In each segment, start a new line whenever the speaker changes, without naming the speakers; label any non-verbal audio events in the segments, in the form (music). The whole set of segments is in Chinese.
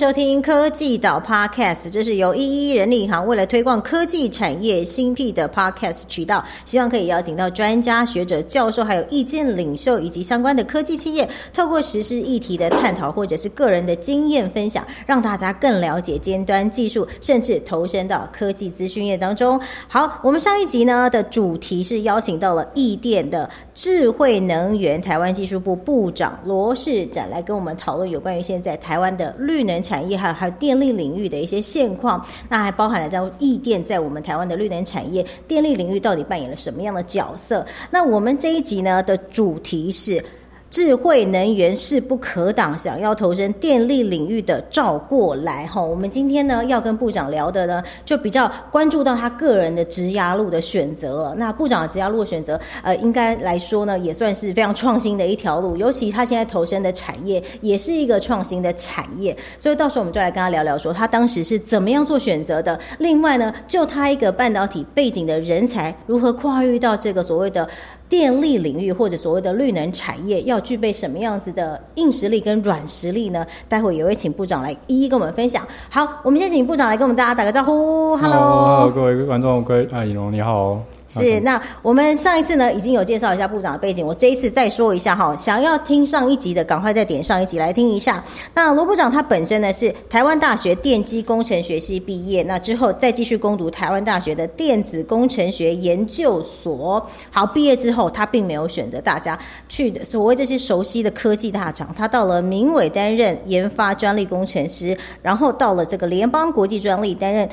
收听科技岛 Podcast，这是由一一人力银行为了推广科技产业新辟的 Podcast 渠道，希望可以邀请到专家学者、教授，还有意见领袖以及相关的科技企业，透过实施议题的探讨，或者是个人的经验分享，让大家更了解尖端技术，甚至投身到科技资讯业当中。好，我们上一集呢的主题是邀请到了易电的智慧能源台湾技术部部长罗世展来跟我们讨论有关于现在台湾的绿能产业，还有还有电力领域的一些现况。那还包含了在易电在我们台湾的绿能产业、电力领域到底扮演了什么样的角色？那我们这一集呢的主题是。智慧能源势不可挡，想要投身电力领域的照过来哈。我们今天呢要跟部长聊的呢，就比较关注到他个人的职涯路的选择。那部长的职涯路选择，呃，应该来说呢，也算是非常创新的一条路。尤其他现在投身的产业，也是一个创新的产业。所以到时候我们就来跟他聊聊，说他当时是怎么样做选择的。另外呢，就他一个半导体背景的人才，如何跨越到这个所谓的。电力领域或者所谓的绿能产业要具备什么样子的硬实力跟软实力呢？待会也会请部长来一一跟我们分享。好，我们先请部长来跟我们大家打个招呼。
Hello，各位观众，各位啊，尹龙你好。
是，那我们上一次呢已经有介绍一下部长的背景，我这一次再说一下哈。想要听上一集的，赶快再点上一集来听一下。那罗部长他本身呢是台湾大学电机工程学系毕业，那之后再继续攻读台湾大学的电子工程学研究所。好，毕业之后他并没有选择大家去的所谓这些熟悉的科技大厂，他到了明伟担任研发专利工程师，然后到了这个联邦国际专利担任。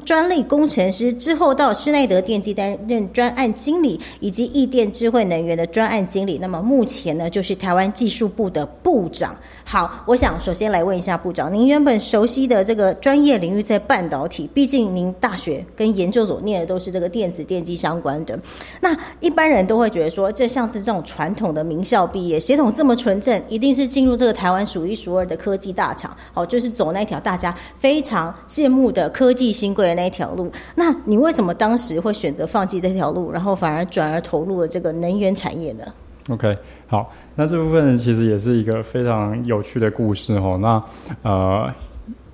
专利工程师之后到施耐德电机担任专案经理，以及易电智慧能源的专案经理。那么目前呢，就是台湾技术部的部长。好，我想首先来问一下部长，您原本熟悉的这个专业领域在半导体，毕竟您大学跟研究所念的都是这个电子电机相关的。那一般人都会觉得说，这像是这种传统的名校毕业，血统这么纯正，一定是进入这个台湾数一数二的科技大厂，好，就是走那条大家非常羡慕的科技新贵的那一条路。那你为什么当时会选择放弃这条路，然后反而转而投入了这个能源产业呢
？OK，好，那这部分其实也是一个非常有趣的故事哦。那呃，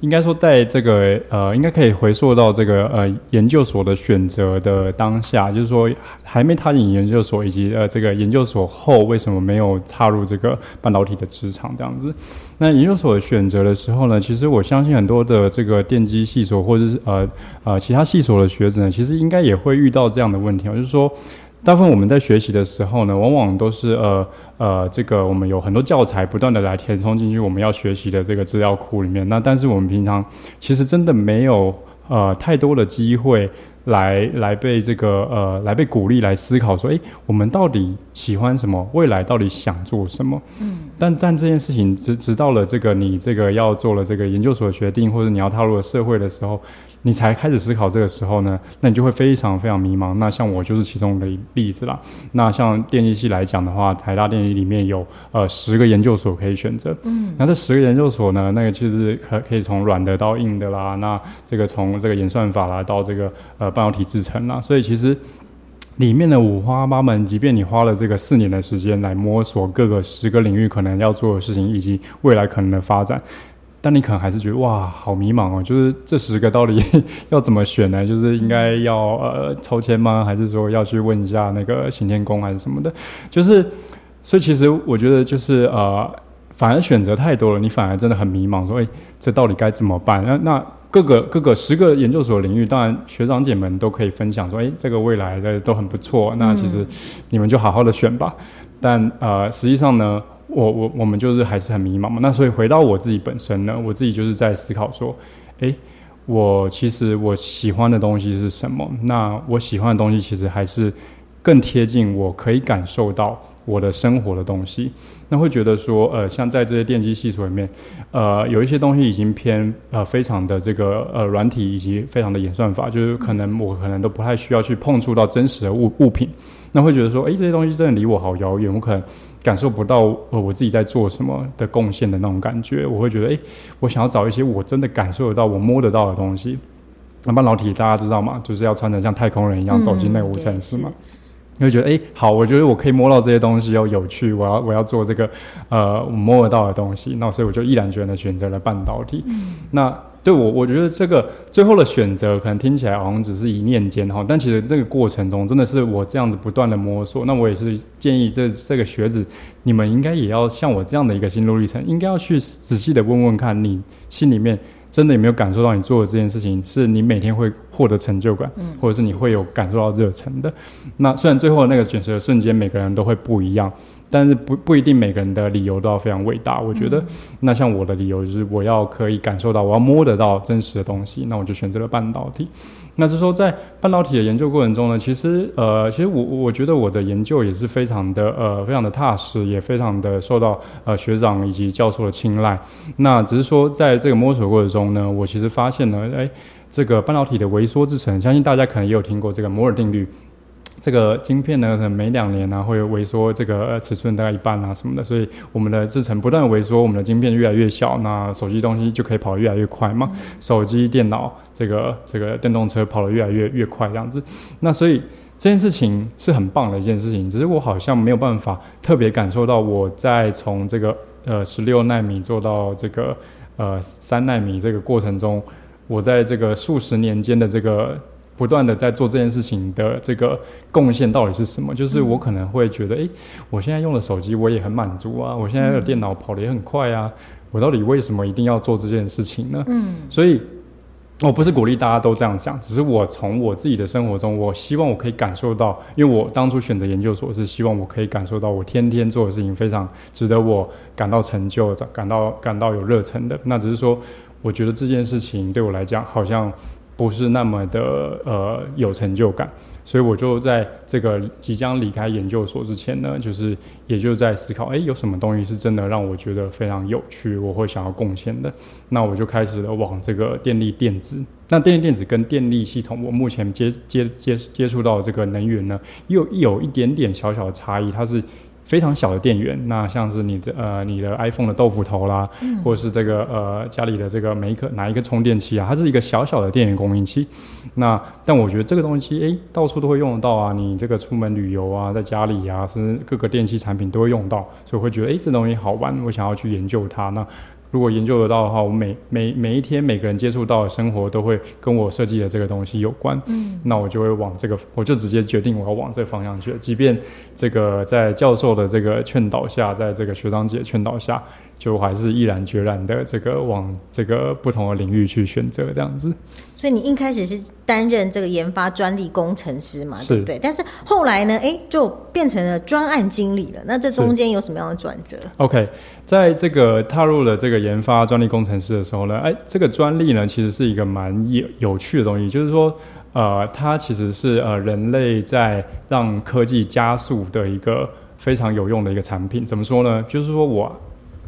应该说在这个呃，应该可以回溯到这个呃研究所的选择的当下，就是说还没踏进研究所，以及呃这个研究所后为什么没有踏入这个半导体的职场这样子。那研究所选择的时候呢，其实我相信很多的这个电机系所或者是呃呃其他系所的学子呢，其实应该也会遇到这样的问题，就是说。大部分我们在学习的时候呢，往往都是呃呃，这个我们有很多教材不断的来填充进去我们要学习的这个资料库里面。那但是我们平常其实真的没有呃太多的机会来来被这个呃来被鼓励来思考说，诶，我们到底喜欢什么？未来到底想做什么？嗯。但但这件事情直直到了这个你这个要做了这个研究所决定，或者你要踏入了社会的时候。你才开始思考这个时候呢，那你就会非常非常迷茫。那像我就是其中的例子啦。那像电机系来讲的话，台大电机里面有呃十个研究所可以选择。嗯，那这十个研究所呢，那个其实可可以从软的到硬的啦。那这个从这个演算法啦到这个呃半导体制成啦，所以其实里面的五花八门，即便你花了这个四年的时间来摸索各个十个领域可能要做的事情，以及未来可能的发展。但你可能还是觉得哇，好迷茫哦！就是这十个到底 (laughs) 要怎么选呢？就是应该要呃抽签吗？还是说要去问一下那个行天宫还是什么的？就是，所以其实我觉得就是呃，反而选择太多了，你反而真的很迷茫，说哎，这到底该怎么办？那那各个各个十个研究所领域，当然学长姐们都可以分享说，哎，这个未来的都很不错。那其实你们就好好的选吧。但呃，实际上呢？我我我们就是还是很迷茫嘛，那所以回到我自己本身呢，我自己就是在思考说，诶，我其实我喜欢的东西是什么？那我喜欢的东西其实还是更贴近我可以感受到我的生活的东西。那会觉得说，呃，像在这些电机系统里面，呃，有一些东西已经偏呃非常的这个呃软体以及非常的演算法，就是可能我可能都不太需要去碰触到真实的物物品。那会觉得说，诶，这些东西真的离我好遥远，我可能。感受不到呃我自己在做什么的贡献的那种感觉，我会觉得哎，我想要找一些我真的感受得到、我摸得到的东西。那半导体大家知道吗？就是要穿的像太空人一样走进那个无尘室嘛。你会觉得哎，好，我觉得我可以摸到这些东西，又有趣，我要我要做这个呃我摸得到的东西，那所以我就毅然决然的选择了半导体。那对我，我觉得这个最后的选择可能听起来好像只是一念间哈，但其实这个过程中真的是我这样子不断的摸索。那我也是建议这这个学子，你们应该也要像我这样的一个心路历程，应该要去仔细的问问看你心里面。真的有没有感受到你做的这件事情是你每天会获得成就感，或者是你会有感受到热忱的？那虽然最后那个选择的瞬间每个人都会不一样，但是不不一定每个人的理由都要非常伟大。我觉得，那像我的理由就是我要可以感受到，我要摸得到真实的东西，那我就选择了半导体。那是说，在半导体的研究过程中呢，其实呃，其实我我觉得我的研究也是非常的呃，非常的踏实，也非常的受到呃学长以及教授的青睐。那只是说，在这个摸索过程中呢，我其实发现呢，哎，这个半导体的微缩制程，相信大家可能也有听过这个摩尔定律。这个晶片呢，可能每两年呢会萎缩这个尺寸大概一半啊什么的，所以我们的制程不断萎缩，我们的晶片越来越小，那手机东西就可以跑得越来越快嘛。手机、电脑、这个这个电动车跑得越来越越快这样子。那所以这件事情是很棒的一件事情，只是我好像没有办法特别感受到我在从这个呃十六纳米做到这个呃三纳米这个过程中，我在这个数十年间的这个。不断的在做这件事情的这个贡献到底是什么？就是我可能会觉得，哎，我现在用的手机我也很满足啊，我现在的电脑跑得也很快啊，我到底为什么一定要做这件事情呢？嗯，所以我不是鼓励大家都这样讲，只是我从我自己的生活中，我希望我可以感受到，因为我当初选择研究所是希望我可以感受到，我天天做的事情非常值得我感到成就、感到感到有热忱的。那只是说，我觉得这件事情对我来讲好像。不是那么的呃有成就感，所以我就在这个即将离开研究所之前呢，就是也就在思考，哎，有什么东西是真的让我觉得非常有趣，我会想要贡献的。那我就开始了往这个电力电子。那电力电子跟电力系统，我目前接接接接触到这个能源呢，又有一点点小小的差异，它是。非常小的电源，那像是你的呃你的 iPhone 的豆腐头啦，或者是这个呃家里的这个每一颗哪一个充电器啊，它是一个小小的电源供应器。那但我觉得这个东西诶，到处都会用得到啊，你这个出门旅游啊，在家里啊，甚至各个电器产品都会用到，所以会觉得诶，这东西好玩，我想要去研究它。那如果研究得到的话，我每每每一天每个人接触到的生活都会跟我设计的这个东西有关，嗯，那我就会往这个，我就直接决定我要往这个方向去。即便这个在教授的这个劝导下，在这个学长姐劝导下，就还是毅然决然的这个往这个不同的领域去选择这样子。
所以你一开始是担任这个研发专利工程师嘛，对不对？但是后来呢，哎，就变成了专案经理了。那这中间有什么样的转折
？OK，在这个踏入了这个研发专利工程师的时候呢，哎，这个专利呢，其实是一个蛮有有趣的东西，就是说，呃，它其实是呃人类在让科技加速的一个非常有用的一个产品。怎么说呢？就是说我。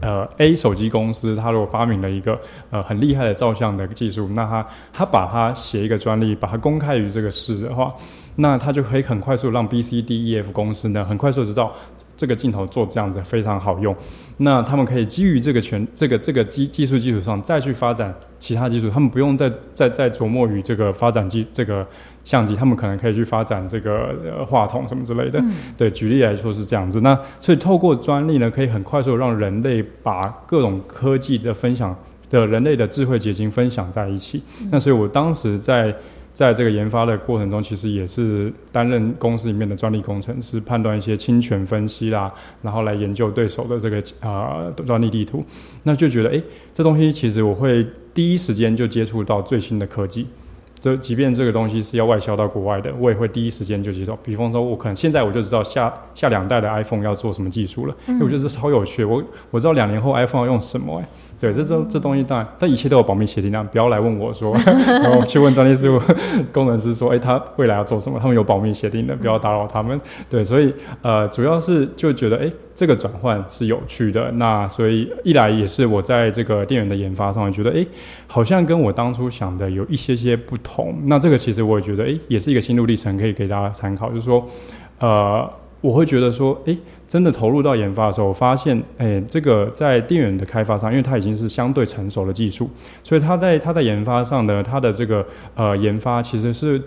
呃，A 手机公司，它如果发明了一个呃很厉害的照相的技术，那它它把它写一个专利，把它公开于这个世的话，那它就可以很快速让 B、C、D、E、F 公司呢，很快速知道。这个镜头做这样子非常好用，那他们可以基于这个全这个这个技技术基础上再去发展其他技术，他们不用再再再琢磨于这个发展机这个相机，他们可能可以去发展这个呃话筒什么之类的。对，举例来说是这样子。那所以透过专利呢，可以很快速让人类把各种科技的分享的人类的智慧结晶分享在一起。那所以我当时在。在这个研发的过程中，其实也是担任公司里面的专利工程师，判断一些侵权分析啦，然后来研究对手的这个啊专利地图，那就觉得哎，这东西其实我会第一时间就接触到最新的科技。就即便这个东西是要外销到国外的，我也会第一时间就接受。比方说，我可能现在我就知道下下两代的 iPhone 要做什么技术了，因为我觉得这超有趣。我我知道两年后 iPhone 要用什么哎，对，这这这东西当然，但一切都有保密协定，那不要来问我说，(laughs) 然后去问专利事务工程师说，哎，他未来要做什么？他们有保密协定的，不要打扰他们。对，所以呃，主要是就觉得哎。这个转换是有趣的，那所以一来也是我在这个电源的研发上，觉得哎，好像跟我当初想的有一些些不同。那这个其实我也觉得哎，也是一个心路历程，可以给大家参考。就是说，呃，我会觉得说，哎，真的投入到研发的时候，我发现，哎，这个在电源的开发上，因为它已经是相对成熟的技术，所以它在它在研发上呢它的这个呃研发其实是。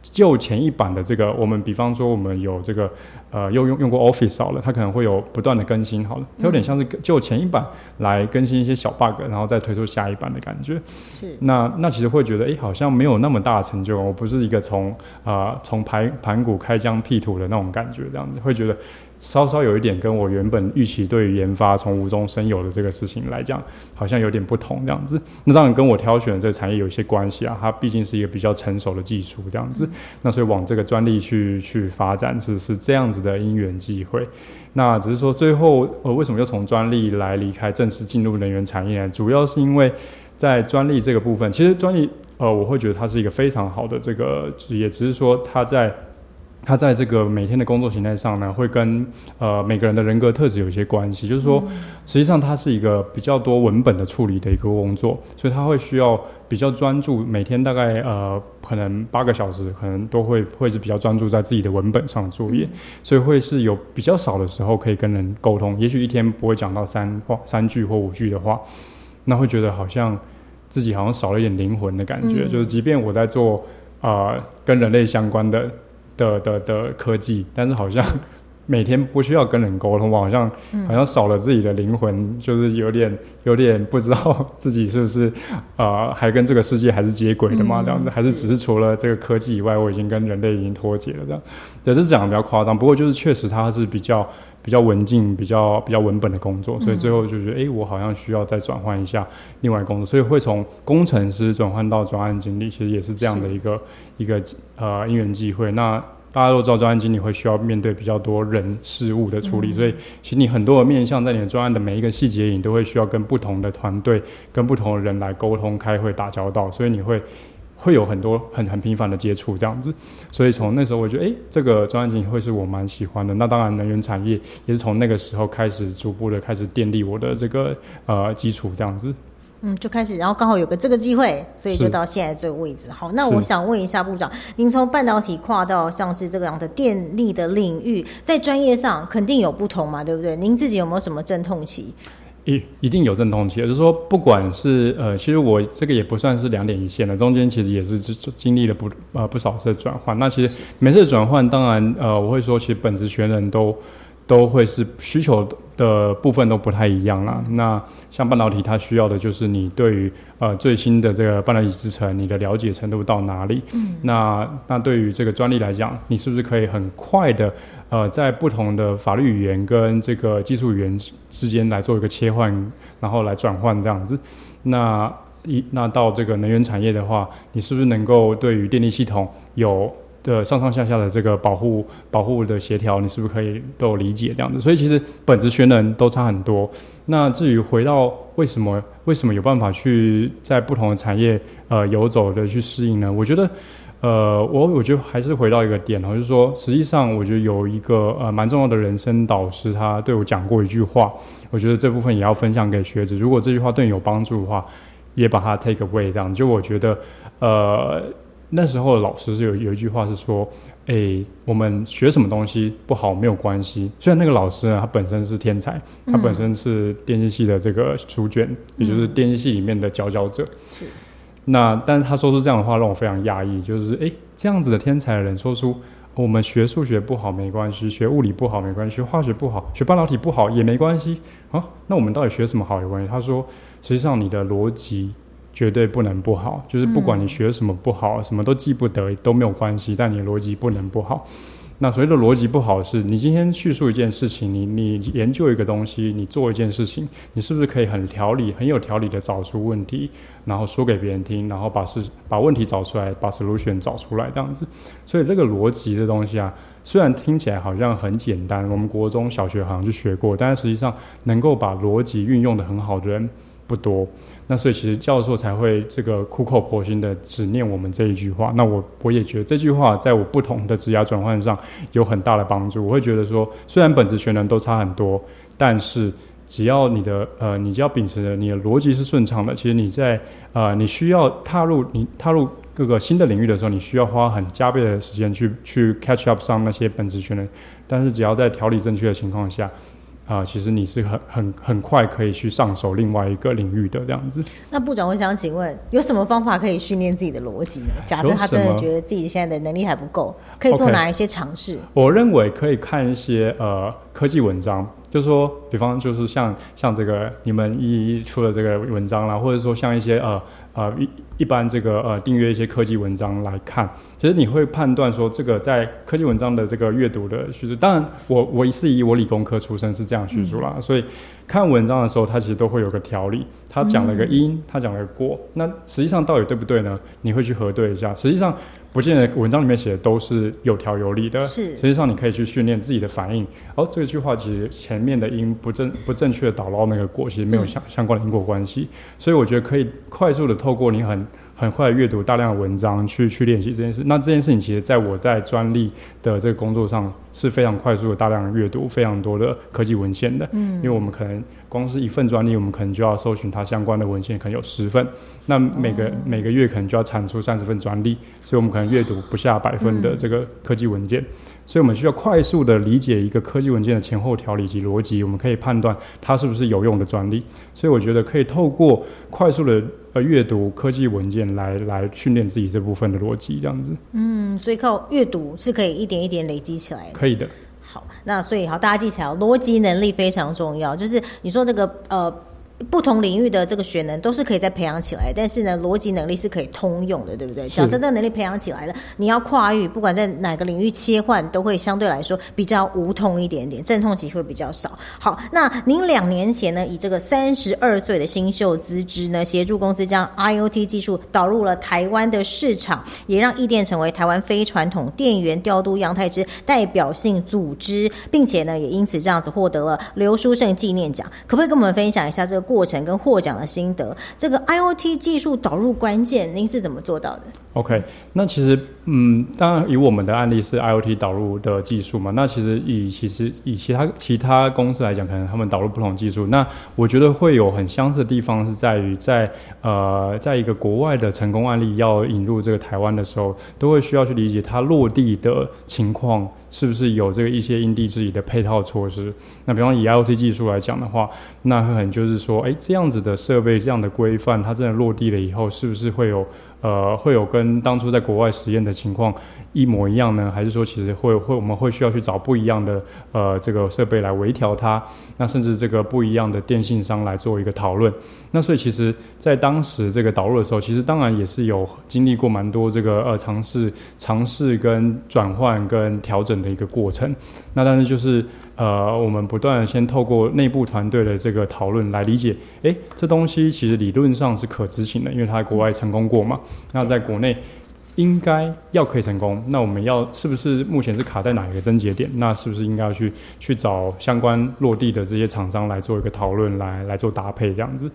就前一版的这个，我们比方说我们有这个呃又用用过 Office 好了，它可能会有不断的更新好了，它有点像是就前一版来更新一些小 bug，然后再推出下一版的感觉。
是，
那那其实会觉得，哎，好像没有那么大的成就，我不是一个从啊从盘盘古开疆辟土的那种感觉，这样子会觉得。稍稍有一点跟我原本预期对于研发从无中生有的这个事情来讲，好像有点不同这样子。那当然跟我挑选的这个产业有一些关系啊，它毕竟是一个比较成熟的技术这样子。那所以往这个专利去去发展是是这样子的因缘际会。那只是说最后呃为什么又从专利来离开正式进入能源产业呢？主要是因为在专利这个部分，其实专利呃我会觉得它是一个非常好的这个职业，只是说它在。他在这个每天的工作形态上呢，会跟呃每个人的人格特质有一些关系。就是说，实际上它是一个比较多文本的处理的一个工作，所以他会需要比较专注，每天大概呃可能八个小时，可能都会会是比较专注在自己的文本上作业，所以会是有比较少的时候可以跟人沟通。也许一天不会讲到三话三句或五句的话，那会觉得好像自己好像少了一点灵魂的感觉。就是即便我在做啊跟人类相关的。的的的科技，但是好像 (laughs) 每天不需要跟人沟通，好像好像少了自己的灵魂，就是有点有点不知道自己是不是啊，还跟这个世界还是接轨的嘛？这样子，还是只是除了这个科技以外，我已经跟人类已经脱节了这样。也是讲的比较夸张，不过就是确实它是比较比较文静、比较比较文本的工作，所以最后就觉得，哎，我好像需要再转换一下另外工作，所以会从工程师转换到专案经理，其实也是这样的一个一个呃因缘际会。那大家都知道，专案经理会需要面对比较多人事物的处理，所以其实你很多的面向在你的专案的每一个细节，你都会需要跟不同的团队、跟不同的人来沟通、开会、打交道，所以你会会有很多很很频繁的接触这样子。所以从那时候，我觉得，哎，这个专案经理会是我蛮喜欢的。那当然，能源产业也是从那个时候开始逐步的开始奠定我的这个呃基础这样子。
嗯，就开始，然后刚好有个这个机会，所以就到现在这个位置。好，那我想问一下部长，您从半导体跨到像是这样的电力的领域，在专业上肯定有不同嘛，对不对？您自己有没有什么阵痛期？
一一定有阵痛期，也就是说，不管是呃，其实我这个也不算是两点一线的，中间其实也是经经历了不呃不少次转换。那其实每次转换，当然呃，我会说，其实本职学人都。都会是需求的部分都不太一样啦。那像半导体，它需要的就是你对于呃最新的这个半导体制程，你的了解程度到哪里？嗯。那那对于这个专利来讲，你是不是可以很快的呃在不同的法律语言跟这个技术语言之间来做一个切换，然后来转换这样子？那一那到这个能源产业的话，你是不是能够对于电力系统有？的上上下下的这个保护保护的协调，你是不是可以都有理解这样子？所以其实本质学能都差很多。那至于回到为什么为什么有办法去在不同的产业呃游走的去适应呢？我觉得呃我我觉得还是回到一个点哦，就是说实际上我觉得有一个呃蛮重要的人生导师，他对我讲过一句话，我觉得这部分也要分享给学子。如果这句话对你有帮助的话，也把它 take away 这样。就我觉得呃。那时候老师是有有一句话是说，哎，我们学什么东西不好没有关系。虽然那个老师呢，他本身是天才，他本身是电机系的这个书卷，也就是电机系里面的佼佼者。是。那但是他说出这样的话让我非常讶异，就是哎，这样子的天才的人说出我们学数学不好没关系，学物理不好没关系，学化学不好，学半导体不好也没关系啊？那我们到底学什么好有关系？他说，实际上你的逻辑。绝对不能不好，就是不管你学什么不好，什么都记不得都没有关系，但你逻辑不能不好。那所谓的逻辑不好，是你今天叙述一件事情，你你研究一个东西，你做一件事情，你是不是可以很条理、很有条理的找出问题，然后说给别人听，然后把事把问题找出来，把 solution 找出来这样子。所以这个逻辑的东西啊，虽然听起来好像很简单，我们国中小学好像就学过，但是实际上能够把逻辑运用的很好的人。不多，那所以其实教授才会这个苦口婆心的只念我们这一句话。那我我也觉得这句话在我不同的职涯转换上有很大的帮助。我会觉得说，虽然本质学能都差很多，但是只要你的呃，你只要秉持着你的逻辑是顺畅的，其实你在呃，你需要踏入你踏入各个新的领域的时候，你需要花很加倍的时间去去 catch up 上那些本质学能。但是只要在条理正确的情况下。啊、其实你是很很很快可以去上手另外一个领域的这样子。
那部长，我想请问，有什么方法可以训练自己的逻辑呢？假设他真的觉得自己现在的能力还不够，可以做哪一些尝试？
我认为可以看一些呃科技文章，就是说比方就是像像这个你们一一出的这个文章啦，或者说像一些呃呃一一般这个呃订阅一些科技文章来看，其实你会判断说这个在科技文章的这个阅读的叙述，当然我我是以我理工科出身是这样叙述啦，所以看文章的时候它其实都会有个条理，它讲了个因，它讲了个果，那实际上到底对不对呢？你会去核对一下，实际上。不见得文章里面写的都是有条有理的，
是
实际上你可以去训练自己的反应。哦，这句话其实前面的因不正不正确的导到那个果，其实没有相相关的因果关系。所以我觉得可以快速的透过你很很快阅读大量的文章去去练习这件事。那这件事情其实在我在专利的这个工作上是非常快速的大量的阅读非常多的科技文献的。嗯，因为我们可能光是一份专利，我们可能就要搜寻它相关的文献，可能有十份。那每个、每个月可能就要产出三十份专利，所以我们可能阅读不下百份的这个科技文件。所以我们需要快速的理解一个科技文件的前后条理及逻辑，我们可以判断它是不是有用的专利。所以我觉得可以透过快速的呃阅读科技文件来来训练自己这部分的逻辑，这样子
嗯，所以靠阅读是可以一点一点累积起来的。
可以的。
好，那所以好，大家记起来哦，逻辑能力非常重要。就是你说这个呃。不同领域的这个学能都是可以再培养起来，但是呢，逻辑能力是可以通用的，对不对？假设这个能力培养起来了，你要跨域，不管在哪个领域切换，都会相对来说比较无痛一点点，阵痛期会比较少。好，那您两年前呢，以这个三十二岁的新秀资质呢，协助公司将 IOT 技术导入了台湾的市场，也让易电成为台湾非传统电源调度样态之代表性组织，并且呢，也因此这样子获得了刘书胜纪念奖。可不可以跟我们分享一下这个过程跟获奖的心得？这个 IOT 技术导入关键，您是怎么做到的
？OK，那其实，嗯，当然以我们的案例是 IoT 导入的技术嘛，那其实以其实以其他其他公司来讲，可能他们导入不同技术，那我觉得会有很相似的地方是在于在呃，在一个国外的成功案例要引入这个台湾的时候，都会需要去理解它落地的情况是不是有这个一些因地制宜的配套措施。那比方以 IoT 技术来讲的话，那可能就是说，哎，这样子的设备、这样的规范，它真的落地了以后，是不是会有呃，会有跟当初在国外实验的情况一模一样呢？还是说，其实会会我们会需要去找不一样的呃这个设备来微调它？那甚至这个不一样的电信商来做一个讨论。那所以其实，在当时这个导入的时候，其实当然也是有经历过蛮多这个呃尝试、尝试跟转换跟调整的一个过程。那但是就是呃，我们不断先透过内部团队的这个讨论来理解，诶，这东西其实理论上是可执行的，因为它在国外成功过嘛。那在国内应该要可以成功，那我们要是不是目前是卡在哪一个症结点？那是不是应该要去去找相关落地的这些厂商来做一个讨论，来来做搭配这样子？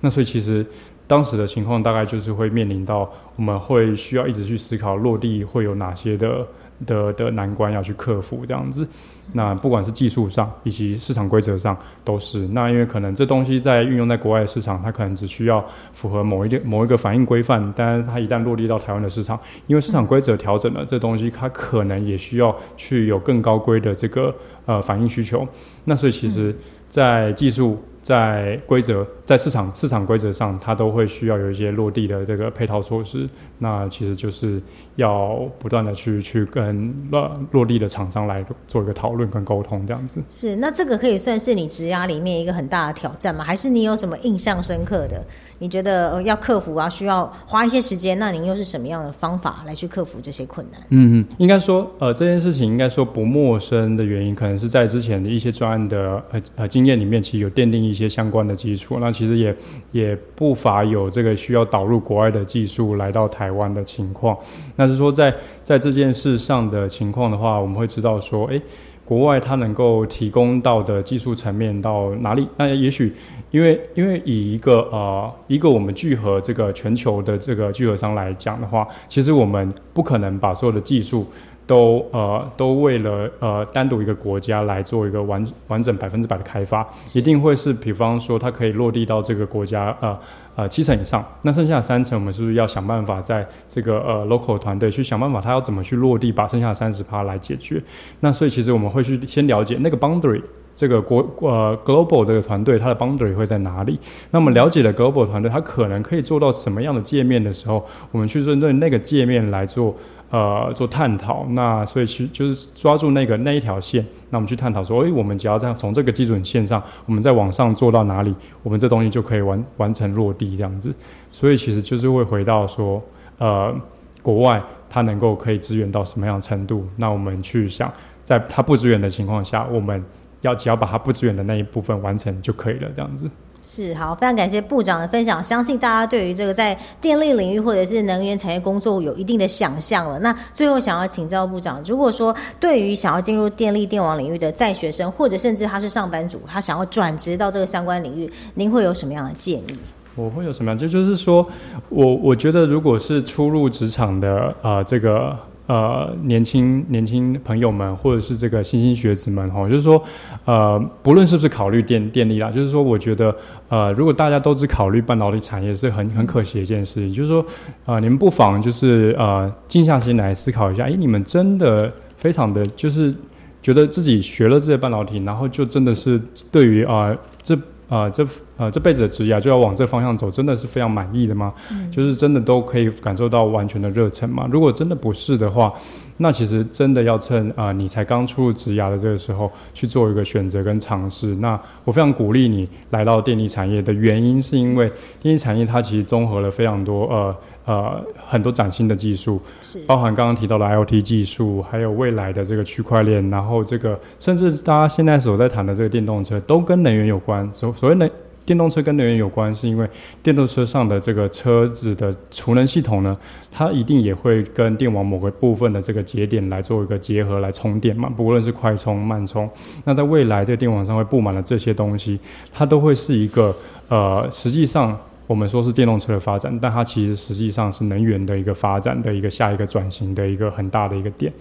那所以其实当时的情况大概就是会面临到，我们会需要一直去思考落地会有哪些的的的难关要去克服这样子。那不管是技术上以及市场规则上都是。那因为可能这东西在运用在国外的市场，它可能只需要符合某一个某一个反应规范，但是它一旦落地到台湾的市场，因为市场规则调整了，这东西它可能也需要去有更高规的这个呃反应需求。那所以其实，在技术、在规则、在市场市场规则上，它都会需要有一些落地的这个配套措施。那其实就是要不断的去去跟落落地的厂商来做一个讨论跟沟通，这样子。
是，那这个可以算是你职涯里面一个很大的挑战吗？还是你有什么印象深刻的？你觉得、要克服啊，需要花一些时间？那您又是什么样的方法来去克服这些困难？
嗯嗯，应该说，呃，这件事情应该说不陌生的原因，可能是在之前的一些专案的呃呃经验里面，其实有奠定一些相关的基础。那其实也也不乏有这个需要导入国外的技术来到台湾的情况。那是说在在这件事上的情况的话，我们会知道说，诶，国外它能够提供到的技术层面到哪里？那也许因为因为以一个呃一个我们聚合这个全球的这个聚合商来讲的话，其实我们不可能把所有的技术都呃都为了呃单独一个国家来做一个完完整百分之百的开发，一定会是比方说它可以落地到这个国家呃呃七成以上，那剩下三成我们是不是要想办法在这个呃 local 团队去想办法，它要怎么去落地，把剩下的三十趴来解决？那所以其实我们会去先了解那个 boundary 这个国呃 global 这个团队它的 boundary 会在哪里？那么了解了 global 团队，它可能可以做到什么样的界面的时候，我们去针对那个界面来做呃做探讨。那所以去就是抓住那个那一条线，那我们去探讨说，诶，我们只要这样从这个基准线上，我们再往上做到哪里，我们这东西就可以完完成落地这样子。所以其实就是会回到说，呃，国外它能够可以支援到什么样的程度？那我们去想，在它不支援的情况下，我们要只要把它不支援的那一部分完成就可以了，这样子。
是好，非常感谢部长的分享。相信大家对于这个在电力领域或者是能源产业工作有一定的想象了。那最后想要请教部长，如果说对于想要进入电力电网领域的在学生，或者甚至他是上班族，他想要转职到这个相关领域，您会有什么样的建议？
我会有什么样？这就是说，我我觉得如果是初入职场的啊，这个。呃，年轻年轻朋友们，或者是这个新兴学子们，哈，就是说，呃，不论是不是考虑电电力啦，就是说，我觉得，呃，如果大家都只考虑半导体产业，是很很可惜的一件事情。就是说，啊，你们不妨就是呃，静下心来思考一下，哎，你们真的非常的就是觉得自己学了这些半导体，然后就真的是对于啊这。啊，这呃这辈子的职业就要往这方向走，真的是非常满意的吗？就是真的都可以感受到完全的热忱吗？如果真的不是的话，那其实真的要趁啊你才刚出入职涯的这个时候去做一个选择跟尝试。那我非常鼓励你来到电力产业的原因，是因为电力产业它其实综合了非常多呃。呃，很多崭新的技术，
是
包含刚刚提到的 IoT 技术，还有未来的这个区块链，然后这个甚至大家现在所在谈的这个电动车，都跟能源有关。所所谓能电动车跟能源有关，是因为电动车上的这个车子的储能系统呢，它一定也会跟电网某个部分的这个节点来做一个结合来充电嘛，不论是快充、慢充。那在未来这个电网上会布满了这些东西，它都会是一个呃，实际上。我们说是电动车的发展，但它其实实际上是能源的一个发展的一个下一个转型的一个很大的一个点。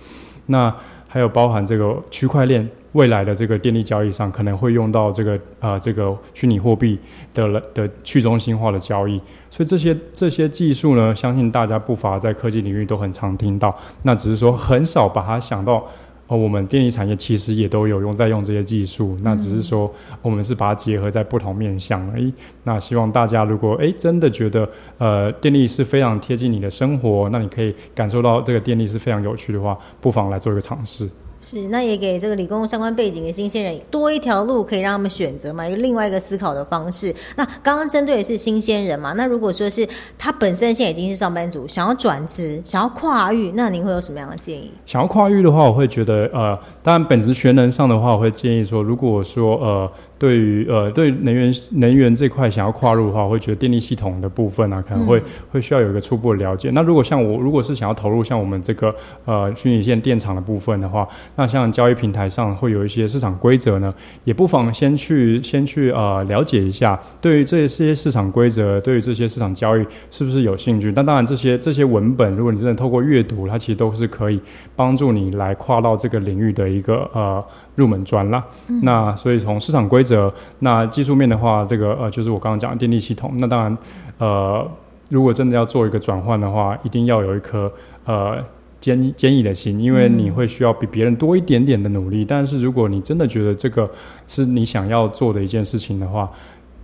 那还有包含这个区块链未来的这个电力交易上可能会用到这个啊这个虚拟货币的的去中心化的交易，所以这些这些技术呢，相信大家不乏在科技领域都很常听到，那只是说很少把它想到。哦，我们电力产业其实也都有用在用这些技术，那只是说我们是把它结合在不同面向而已。那希望大家如果诶真的觉得呃电力是非常贴近你的生活，那你可以感受到这个电力是非常有趣的话，不妨来做一个尝试。
是，那也给这个理工相关背景的新鲜人多一条路可以让他们选择嘛，一个另外一个思考的方式。那刚刚针对的是新鲜人嘛，那如果说是他本身现在已经是上班族，想要转职，想要跨域，那您会有什么样的建议？
想要跨域的话，我会觉得呃，当然本职学能上的话，我会建议说，如果说呃。对于呃，对能源能源这块想要跨入的话，我会觉得电力系统的部分啊，可能会会需要有一个初步的了解。那如果像我，如果是想要投入像我们这个呃虚拟线电厂的部分的话，那像交易平台上会有一些市场规则呢，也不妨先去先去呃了解一下。对于这些市场规则，对于这些市场交易是不是有兴趣？但当然，这些这些文本，如果你真的透过阅读，它其实都是可以帮助你来跨到这个领域的一个呃。入门砖啦，那所以从市场规则，那技术面的话，这个呃就是我刚刚讲的电力系统。那当然，呃，如果真的要做一个转换的话，一定要有一颗呃坚坚毅的心，因为你会需要比别人多一点点的努力。但是如果你真的觉得这个是你想要做的一件事情的话，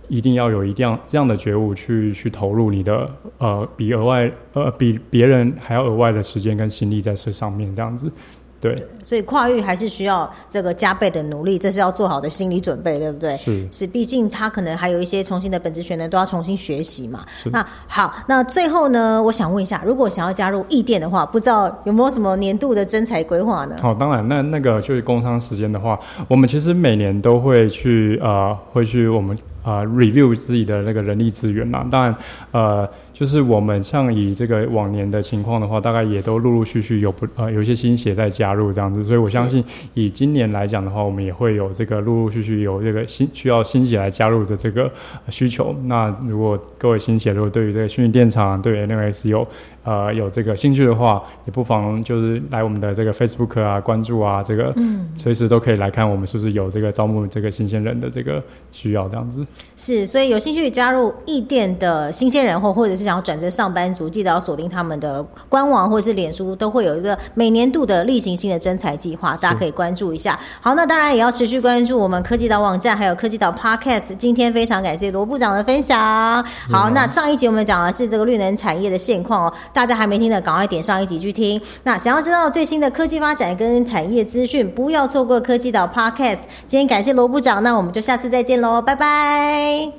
一定要有一定这样的觉悟去去投入你的呃比额外呃比别人还要额外的时间跟心力在这上面这样子。对，
所以跨域还是需要这个加倍的努力，这是要做好的心理准备，对不对？
是
是，毕竟他可能还有一些重新的本质学能都要重新学习嘛。那好，那最后呢，我想问一下，如果想要加入易店的话，不知道有没有什么年度的征才规划呢？
哦，当然，那那个就是工商时间的话，我们其实每年都会去呃，会去我们啊 review 自己的那个人力资源嘛。当然，呃。就是我们像以这个往年的情况的话，大概也都陆陆续续有不呃有一些新血在加入这样子，所以我相信以今年来讲的话，我们也会有这个陆陆续续有这个新需要新血来加入的这个需求。那如果各位新血如果对于这个虚拟电厂对 NOS 有呃，有这个兴趣的话，也不妨就是来我们的这个 Facebook 啊，关注啊，这个嗯随时都可以来看我们是不是有这个招募这个新鲜人的这个需要这样子。
是，所以有兴趣加入易店的新鲜人或或者是想要转职上班族，记得要锁定他们的官网或者是脸书，都会有一个每年度的例行性的征才计划，大家可以关注一下。好，那当然也要持续关注我们科技岛网站，还有科技岛 Podcast。今天非常感谢罗部长的分享。好，那上一集我们讲的是这个绿能产业的现况哦，大家还没听的，赶快点上一集去听。那想要知道最新的科技发展跟产业资讯，不要错过科技岛 Podcast。今天感谢罗部长，那我们就下次再见喽，拜。
拜。